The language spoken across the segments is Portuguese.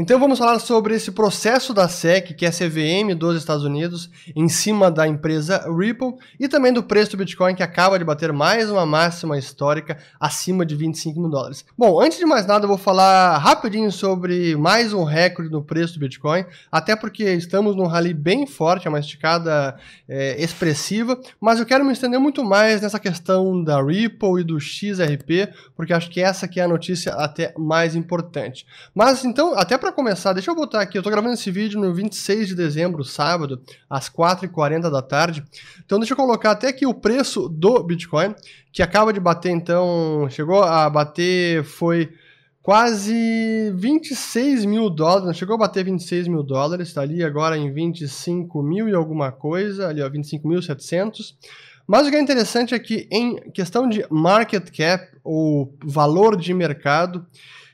Então vamos falar sobre esse processo da SEC, que é a CVM dos Estados Unidos, em cima da empresa Ripple, e também do preço do Bitcoin, que acaba de bater mais uma máxima histórica acima de 25 mil dólares. Bom, antes de mais nada, eu vou falar rapidinho sobre mais um recorde no preço do Bitcoin, até porque estamos num rally bem forte, é uma esticada é, expressiva, mas eu quero me estender muito mais nessa questão da Ripple e do XRP, porque acho que essa aqui é a notícia até mais importante. Mas então, até para para começar, deixa eu botar aqui. Eu tô gravando esse vídeo no 26 de dezembro, sábado, às 4h40 da tarde. Então deixa eu colocar até aqui o preço do Bitcoin, que acaba de bater, então, chegou a bater, foi quase 26 mil dólares, chegou a bater 26 mil dólares, está ali agora em 25 mil e alguma coisa, ali ó, 25.700. Mas o que é interessante é que em questão de market cap, ou valor de mercado,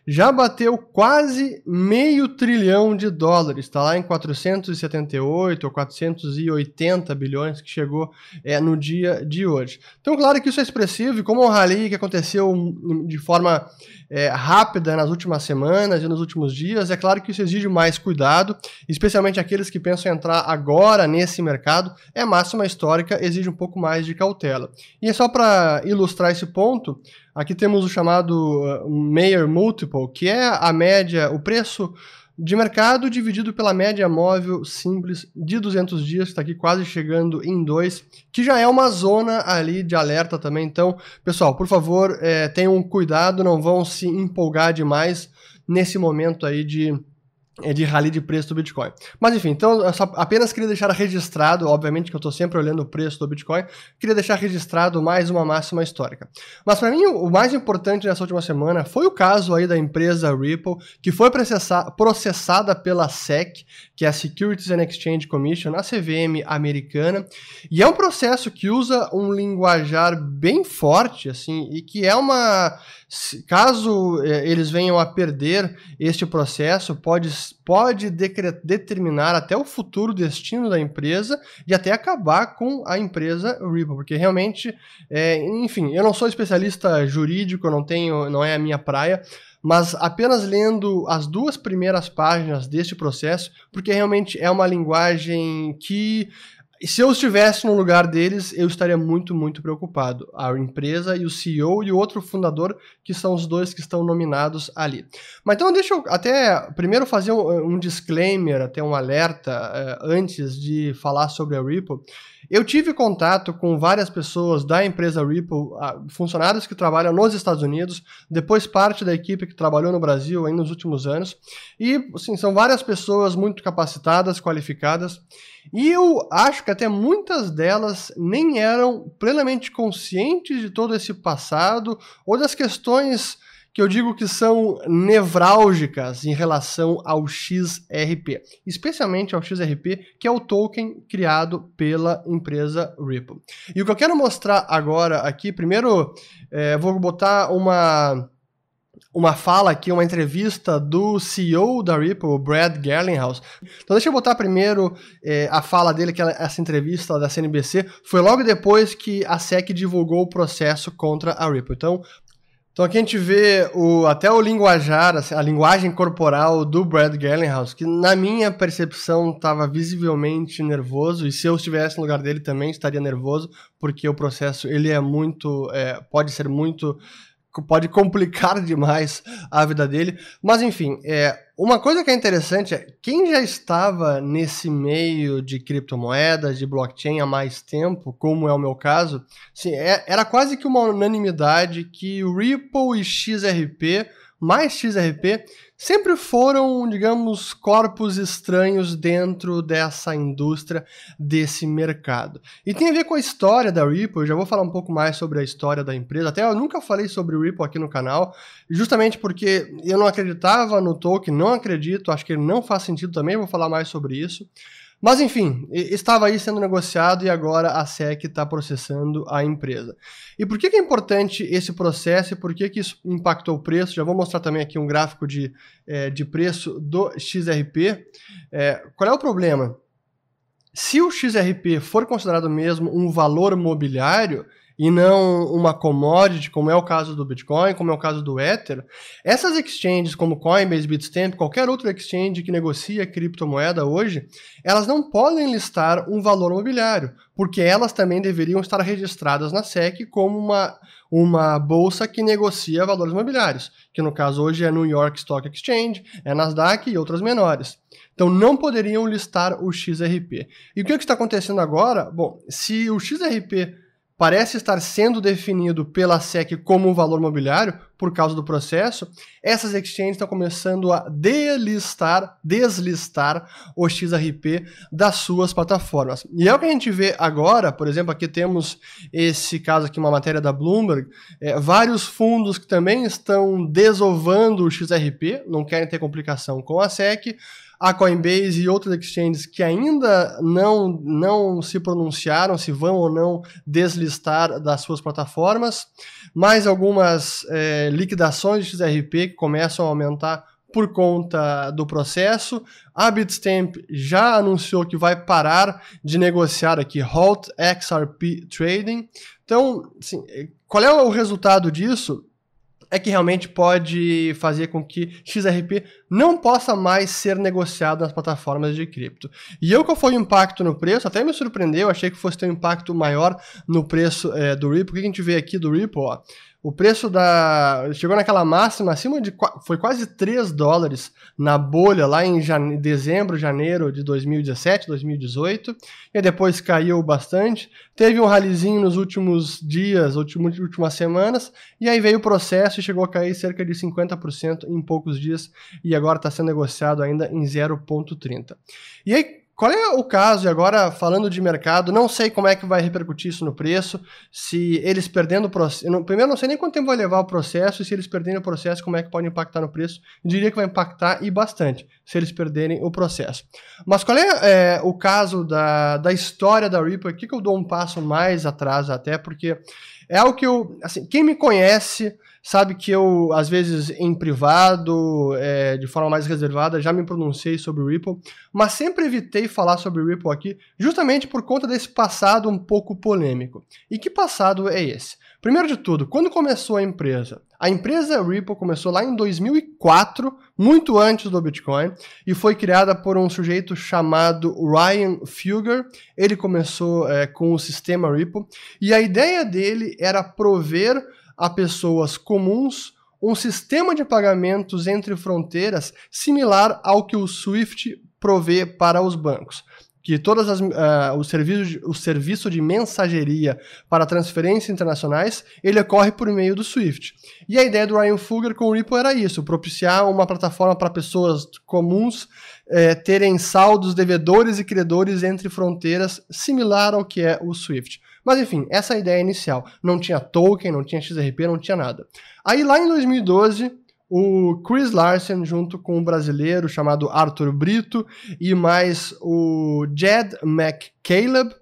já bateu quase meio trilhão de dólares, está lá em 478 ou 480 bilhões que chegou é, no dia de hoje. Então, claro que isso é expressivo, e como o rally que aconteceu de forma é, rápida nas últimas semanas e nos últimos dias, é claro que isso exige mais cuidado, especialmente aqueles que pensam entrar agora nesse mercado, é máxima histórica, exige um pouco mais de cautela. E é só para ilustrar esse ponto, Aqui temos o chamado uh, Mayer Multiple, que é a média, o preço de mercado dividido pela média móvel simples de 200 dias, está aqui quase chegando em 2, que já é uma zona ali de alerta também. Então, pessoal, por favor, é, tenham cuidado, não vão se empolgar demais nesse momento aí de de rally de preço do Bitcoin. Mas enfim, então eu só apenas queria deixar registrado, obviamente que eu estou sempre olhando o preço do Bitcoin, queria deixar registrado mais uma máxima histórica. Mas para mim o mais importante nessa última semana foi o caso aí da empresa Ripple, que foi processada pela SEC, que é a Securities and Exchange Commission, a CVM americana, e é um processo que usa um linguajar bem forte, assim, e que é uma caso é, eles venham a perder este processo, pode, pode determinar até o futuro destino da empresa e até acabar com a empresa Ripple, porque realmente, é, enfim, eu não sou especialista jurídico, não tenho, não é a minha praia, mas apenas lendo as duas primeiras páginas deste processo, porque realmente é uma linguagem que se eu estivesse no lugar deles, eu estaria muito, muito preocupado. A empresa e o CEO e o outro fundador, que são os dois que estão nominados ali. Mas então deixa eu até primeiro fazer um, um disclaimer, até um alerta, uh, antes de falar sobre a Ripple. Eu tive contato com várias pessoas da empresa Ripple, funcionários que trabalham nos Estados Unidos, depois parte da equipe que trabalhou no Brasil aí nos últimos anos, e assim, são várias pessoas muito capacitadas, qualificadas, e eu acho que até muitas delas nem eram plenamente conscientes de todo esse passado ou das questões que eu digo que são nevrálgicas em relação ao XRP, especialmente ao XRP, que é o token criado pela empresa Ripple. E o que eu quero mostrar agora aqui, primeiro, é, vou botar uma uma fala aqui, uma entrevista do CEO da Ripple, Brad Garlinghouse. Então deixa eu botar primeiro é, a fala dele, que essa entrevista da CNBC foi logo depois que a SEC divulgou o processo contra a Ripple. Então, então aqui a gente vê o, até o linguajar, assim, a linguagem corporal do Brad Garlinghouse, que na minha percepção estava visivelmente nervoso, e se eu estivesse no lugar dele também estaria nervoso, porque o processo ele é muito, é, pode ser muito pode complicar demais a vida dele. Mas enfim, é, uma coisa que é interessante é quem já estava nesse meio de criptomoedas, de blockchain há mais tempo, como é o meu caso, assim, é, era quase que uma unanimidade que o Ripple e XRP mais XRP sempre foram, digamos, corpos estranhos dentro dessa indústria, desse mercado. E tem a ver com a história da Ripple, eu já vou falar um pouco mais sobre a história da empresa. Até eu nunca falei sobre o Ripple aqui no canal, justamente porque eu não acreditava no token, não acredito, acho que não faz sentido também, vou falar mais sobre isso. Mas enfim, estava aí sendo negociado e agora a SEC está processando a empresa. E por que, que, é importante esse processo e por que, que isso impactou o preço? Já vou mostrar também aqui um gráfico de, é, de preço do XRP. É, qual é o problema? Se o XRP for considerado mesmo um valor mobiliário, e não uma commodity, como é o caso do Bitcoin, como é o caso do Ether, essas exchanges como Coinbase, Bitstamp, qualquer outro exchange que negocia criptomoeda hoje, elas não podem listar um valor mobiliário, porque elas também deveriam estar registradas na SEC como uma, uma bolsa que negocia valores mobiliários, que no caso hoje é New York Stock Exchange, é Nasdaq e outras menores. Então não poderiam listar o XRP. E o que, é que está acontecendo agora? Bom, se o XRP parece estar sendo definido pela SEC como um valor mobiliário por causa do processo, essas exchanges estão começando a delistar, deslistar o XRP das suas plataformas. E é o que a gente vê agora, por exemplo, aqui temos esse caso aqui, uma matéria da Bloomberg, é, vários fundos que também estão desovando o XRP, não querem ter complicação com a SEC, a Coinbase e outros exchanges que ainda não, não se pronunciaram se vão ou não deslistar das suas plataformas, mais algumas é, liquidações de XRP que começam a aumentar por conta do processo. A Bitstamp já anunciou que vai parar de negociar aqui Halt XRP Trading. Então, assim, qual é o resultado disso? É que realmente pode fazer com que XRP não possa mais ser negociado nas plataformas de cripto. E eu qual foi o impacto no preço? Até me surpreendeu, achei que fosse ter um impacto maior no preço é, do Ripple. O que a gente vê aqui do Ripple? Ó? O preço da. Chegou naquela máxima acima de. Foi quase 3 dólares na bolha lá em jane... dezembro, janeiro de 2017, 2018. E depois caiu bastante. Teve um ralizinho nos últimos dias, últimas, últimas semanas. E aí veio o processo chegou a cair cerca de 50% em poucos dias. E agora está sendo negociado ainda em 0,30. E aí, qual é o caso, e agora falando de mercado, não sei como é que vai repercutir isso no preço, se eles perdendo o processo. Primeiro, não sei nem quanto tempo vai levar o processo, e se eles perderem o processo, como é que pode impactar no preço. Diria que vai impactar e bastante, se eles perderem o processo. Mas qual é, é o caso da, da história da Ripple? Aqui que eu dou um passo mais atrás, até, porque é algo que eu. Assim, quem me conhece sabe que eu, às vezes, em privado, é, de forma mais reservada, já me pronunciei sobre o Ripple, mas sempre evitei falar sobre o Ripple aqui, justamente por conta desse passado um pouco polêmico. E que passado é esse? Primeiro de tudo, quando começou a empresa? A empresa Ripple começou lá em 2004, muito antes do Bitcoin, e foi criada por um sujeito chamado Ryan Fugger. Ele começou é, com o sistema Ripple, e a ideia dele era prover a pessoas comuns um sistema de pagamentos entre fronteiras similar ao que o SWIFT provê para os bancos. Que todas as, uh, o, serviço de, o serviço de mensageria para transferências internacionais ele ocorre por meio do SWIFT. E a ideia do Ryan Fugger com o Ripple era isso: propiciar uma plataforma para pessoas comuns eh, terem saldos devedores e credores entre fronteiras, similar ao que é o SWIFT. Mas enfim, essa é a ideia inicial. Não tinha token, não tinha XRP, não tinha nada. Aí lá em 2012, o Chris Larsen, junto com um brasileiro chamado Arthur Brito, e mais o Jed McCaleb,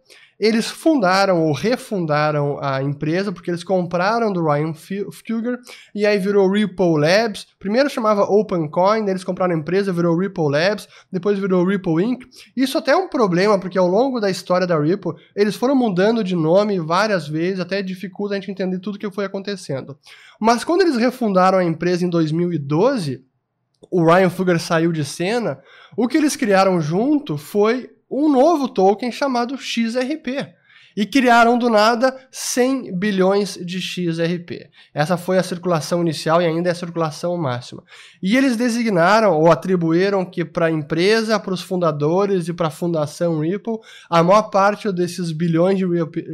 eles fundaram ou refundaram a empresa porque eles compraram do Ryan Fugger e aí virou Ripple Labs. Primeiro chamava OpenCoin, eles compraram a empresa, virou Ripple Labs, depois virou Ripple Inc. Isso até é um problema porque ao longo da história da Ripple eles foram mudando de nome várias vezes, até dificulta a gente entender tudo o que foi acontecendo. Mas quando eles refundaram a empresa em 2012, o Ryan Fugger saiu de cena, o que eles criaram junto foi um novo token chamado XRP e criaram do nada 100 bilhões de XRP. Essa foi a circulação inicial e ainda é a circulação máxima. E eles designaram ou atribuíram que para a empresa, para os fundadores e para a fundação Ripple, a maior parte desses bilhões de,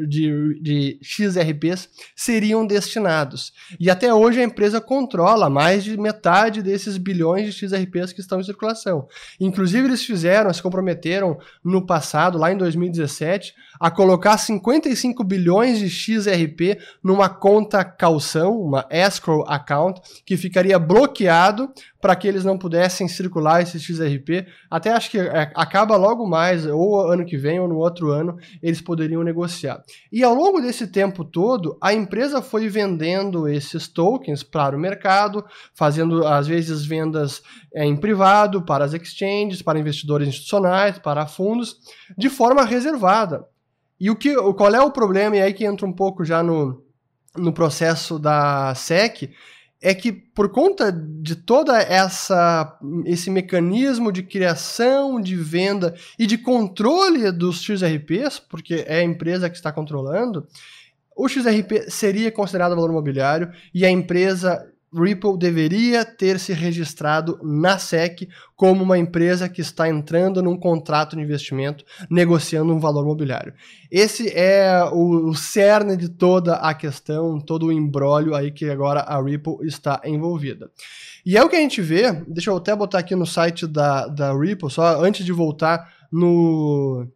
de, de XRPs seriam destinados. E até hoje a empresa controla mais de metade desses bilhões de XRPs que estão em circulação. Inclusive eles fizeram, se comprometeram no passado, lá em 2017, a colocar 55 bilhões de XRP numa conta calção, uma escrow account, que ficaria bloqueado para que eles não pudessem circular esse XRP. Até acho que é, acaba logo mais, ou ano que vem ou no outro ano, eles poderiam negociar. E ao longo desse tempo todo, a empresa foi vendendo esses tokens para o mercado, fazendo às vezes vendas é, em privado, para as exchanges, para investidores institucionais, para fundos, de forma reservada. E o que, qual é o problema, e aí que entra um pouco já no, no processo da SEC, é que por conta de toda essa esse mecanismo de criação, de venda e de controle dos XRPs, porque é a empresa que está controlando, o XRP seria considerado valor imobiliário e a empresa Ripple deveria ter se registrado na SEC como uma empresa que está entrando num contrato de investimento negociando um valor mobiliário. Esse é o, o cerne de toda a questão, todo o embrólio aí que agora a Ripple está envolvida. E é o que a gente vê, deixa eu até botar aqui no site da, da Ripple, só antes de voltar no,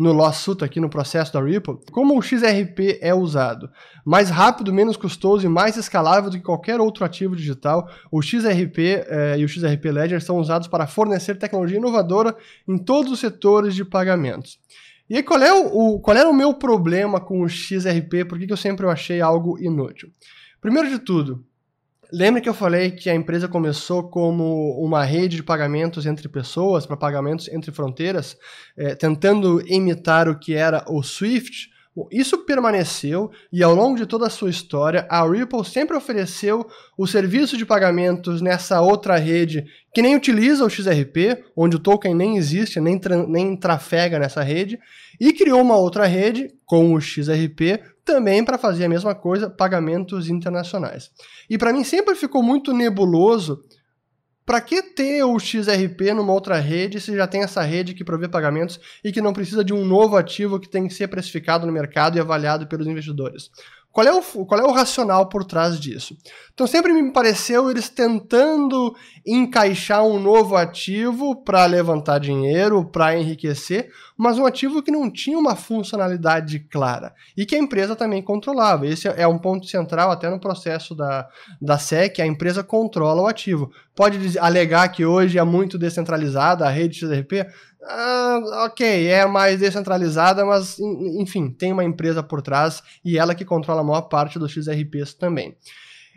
no lawsuit aqui no processo da Ripple, como o XRP é usado? Mais rápido, menos custoso e mais escalável do que qualquer outro ativo digital, o XRP eh, e o XRP Ledger são usados para fornecer tecnologia inovadora em todos os setores de pagamentos. E aí, qual, é o, o, qual era o meu problema com o XRP? Por que, que eu sempre achei algo inútil? Primeiro de tudo, Lembra que eu falei que a empresa começou como uma rede de pagamentos entre pessoas, para pagamentos entre fronteiras, é, tentando imitar o que era o SWIFT? Bom, isso permaneceu e ao longo de toda a sua história, a Ripple sempre ofereceu o serviço de pagamentos nessa outra rede que nem utiliza o XRP, onde o token nem existe, nem, tra nem trafega nessa rede, e criou uma outra rede com o XRP também para fazer a mesma coisa, pagamentos internacionais. E para mim sempre ficou muito nebuloso para que ter o XRP numa outra rede se já tem essa rede que provê pagamentos e que não precisa de um novo ativo que tem que ser precificado no mercado e avaliado pelos investidores? Qual é, o, qual é o racional por trás disso? Então sempre me pareceu eles tentando encaixar um novo ativo para levantar dinheiro, para enriquecer, mas um ativo que não tinha uma funcionalidade clara e que a empresa também controlava. Esse é um ponto central até no processo da, da SEC, a empresa controla o ativo. Pode alegar que hoje é muito descentralizada a rede XRP, ah, ok, é mais descentralizada, mas enfim, tem uma empresa por trás e ela que controla a maior parte dos XRPs também.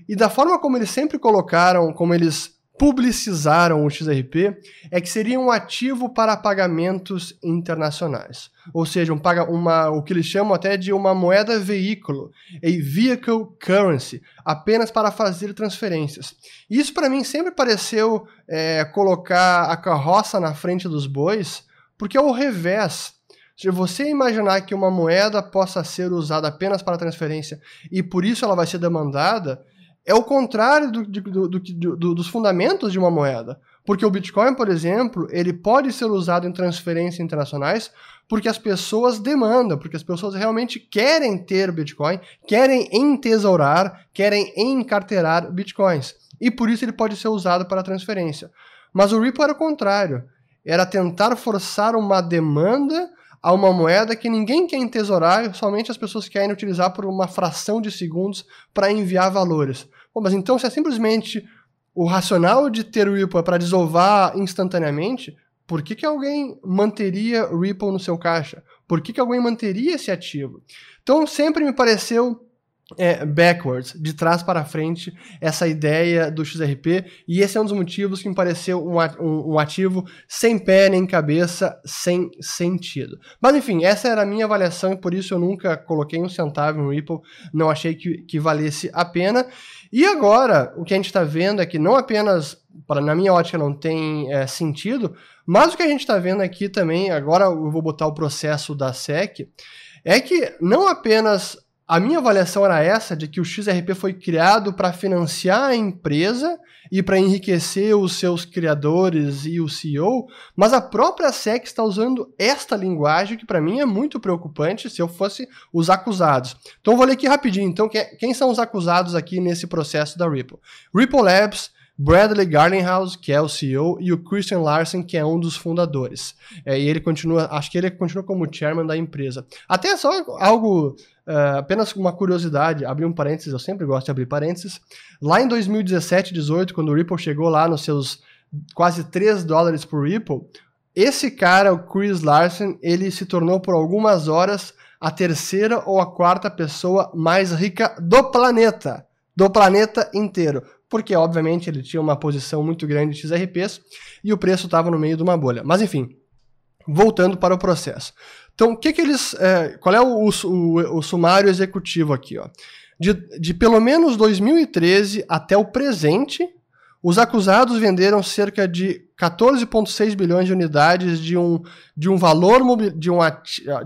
E da forma como eles sempre colocaram, como eles publicizaram o XRP, é que seria um ativo para pagamentos internacionais. Ou seja, um, uma, o que eles chamam até de uma moeda veículo, a vehicle currency, apenas para fazer transferências. Isso para mim sempre pareceu é, colocar a carroça na frente dos bois, porque é o revés. Se você imaginar que uma moeda possa ser usada apenas para transferência e por isso ela vai ser demandada, é o contrário do, do, do, dos fundamentos de uma moeda. Porque o Bitcoin, por exemplo, ele pode ser usado em transferências internacionais porque as pessoas demandam, porque as pessoas realmente querem ter Bitcoin, querem entesourar, querem encarterar Bitcoins. E por isso ele pode ser usado para transferência. Mas o Ripple era o contrário. Era tentar forçar uma demanda a uma moeda que ninguém quer entesourar, somente as pessoas querem utilizar por uma fração de segundos para enviar valores. Bom, mas então se é simplesmente o racional de ter o Ripple é para desovar instantaneamente, por que, que alguém manteria Ripple no seu caixa? Por que, que alguém manteria esse ativo? Então sempre me pareceu é, backwards, de trás para frente, essa ideia do XRP, e esse é um dos motivos que me pareceu um, ativo sem pé nem cabeça, sem sentido. Mas enfim, essa era a minha avaliação e por isso eu nunca coloquei um centavo no Ripple, não achei que, que valesse a pena. E agora, o que a gente está vendo é que não apenas, para, na minha ótica, não tem é, sentido, mas o que a gente está vendo aqui também, agora eu vou botar o processo da SEC, é que não apenas a minha avaliação era essa, de que o XRP foi criado para financiar a empresa e para enriquecer os seus criadores e o CEO, mas a própria SEC está usando esta linguagem que para mim é muito preocupante se eu fosse os acusados. Então vou ler aqui rapidinho. Então quem são os acusados aqui nesse processo da Ripple? Ripple Labs, Bradley Garlinghouse, que é o CEO, e o Christian Larsen, que é um dos fundadores. É, e ele continua, acho que ele continua como chairman da empresa. Até só algo Uh, apenas uma curiosidade, abrir um parênteses, eu sempre gosto de abrir parênteses. Lá em 2017, 18, quando o Ripple chegou lá nos seus quase 3 dólares por Ripple, esse cara, o Chris Larsen, ele se tornou por algumas horas a terceira ou a quarta pessoa mais rica do planeta. Do planeta inteiro. Porque, obviamente, ele tinha uma posição muito grande de XRPs e o preço estava no meio de uma bolha. Mas, enfim, voltando para o processo. Então, que que eles. É, qual é o, o, o, sumário executivo aqui? Ó? De, de pelo menos 2013 até o presente, os acusados venderam cerca de 14,6 bilhões de unidades de um, de um valor de um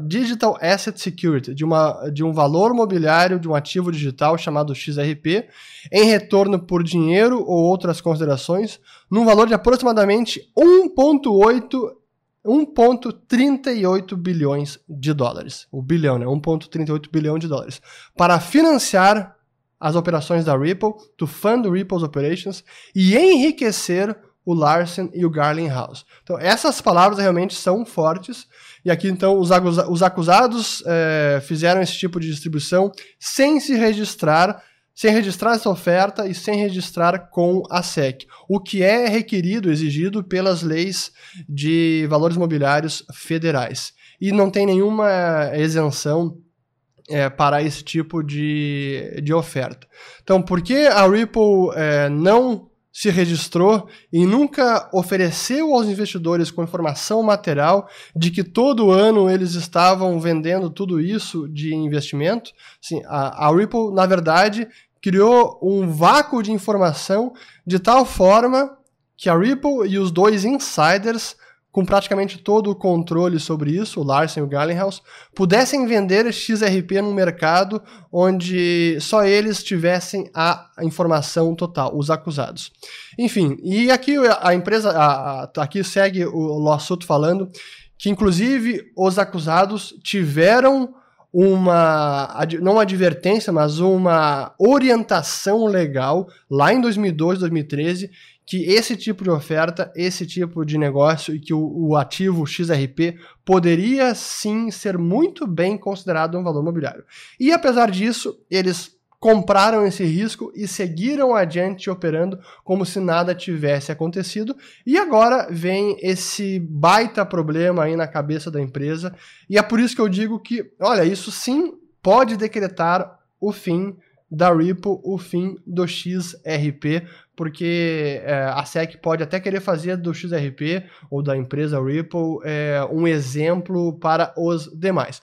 digital asset security, de, uma, de um valor mobiliário de um ativo digital chamado XRP, em retorno por dinheiro ou outras considerações, num valor de aproximadamente 1,8 1,38 bilhões de dólares. O bilhão, né? 1,38 bilhão de dólares. Para financiar as operações da Ripple, to fund Ripple's operations e enriquecer o Larsen e o Garlinghouse. Então, essas palavras realmente são fortes. E aqui, então, os, os acusados é, fizeram esse tipo de distribuição sem se registrar, sem registrar essa oferta e sem registrar com a SEC, o que é requerido, exigido pelas leis de valores imobiliários federais. E não tem nenhuma isenção é, para esse tipo de, de oferta. Então, por que a Ripple é, não se registrou e nunca ofereceu aos investidores com informação material de que todo ano eles estavam vendendo tudo isso de investimento? Sim, a, a Ripple, na verdade, criou um vácuo de informação de tal forma que a Ripple e os dois insiders com praticamente todo o controle sobre isso, o Larsen e o Gallenhaus, pudessem vender XRP num mercado onde só eles tivessem a informação total, os acusados. Enfim, e aqui a empresa, a, a, aqui segue o, o assunto falando que inclusive os acusados tiveram uma, não uma advertência, mas uma orientação legal lá em 2012, 2013, que esse tipo de oferta, esse tipo de negócio e que o, o, ativo XRP poderia sim ser muito bem considerado um valor imobiliário. E apesar disso, eles compraram esse risco e seguiram adiante operando como se nada tivesse acontecido. E agora vem esse baita problema aí na cabeça da empresa. E é por isso que eu digo que, olha, isso sim pode decretar o fim da Ripple, o fim do XRP, porque é, a SEC pode até querer fazer do XRP ou da empresa Ripple é, um exemplo para os demais.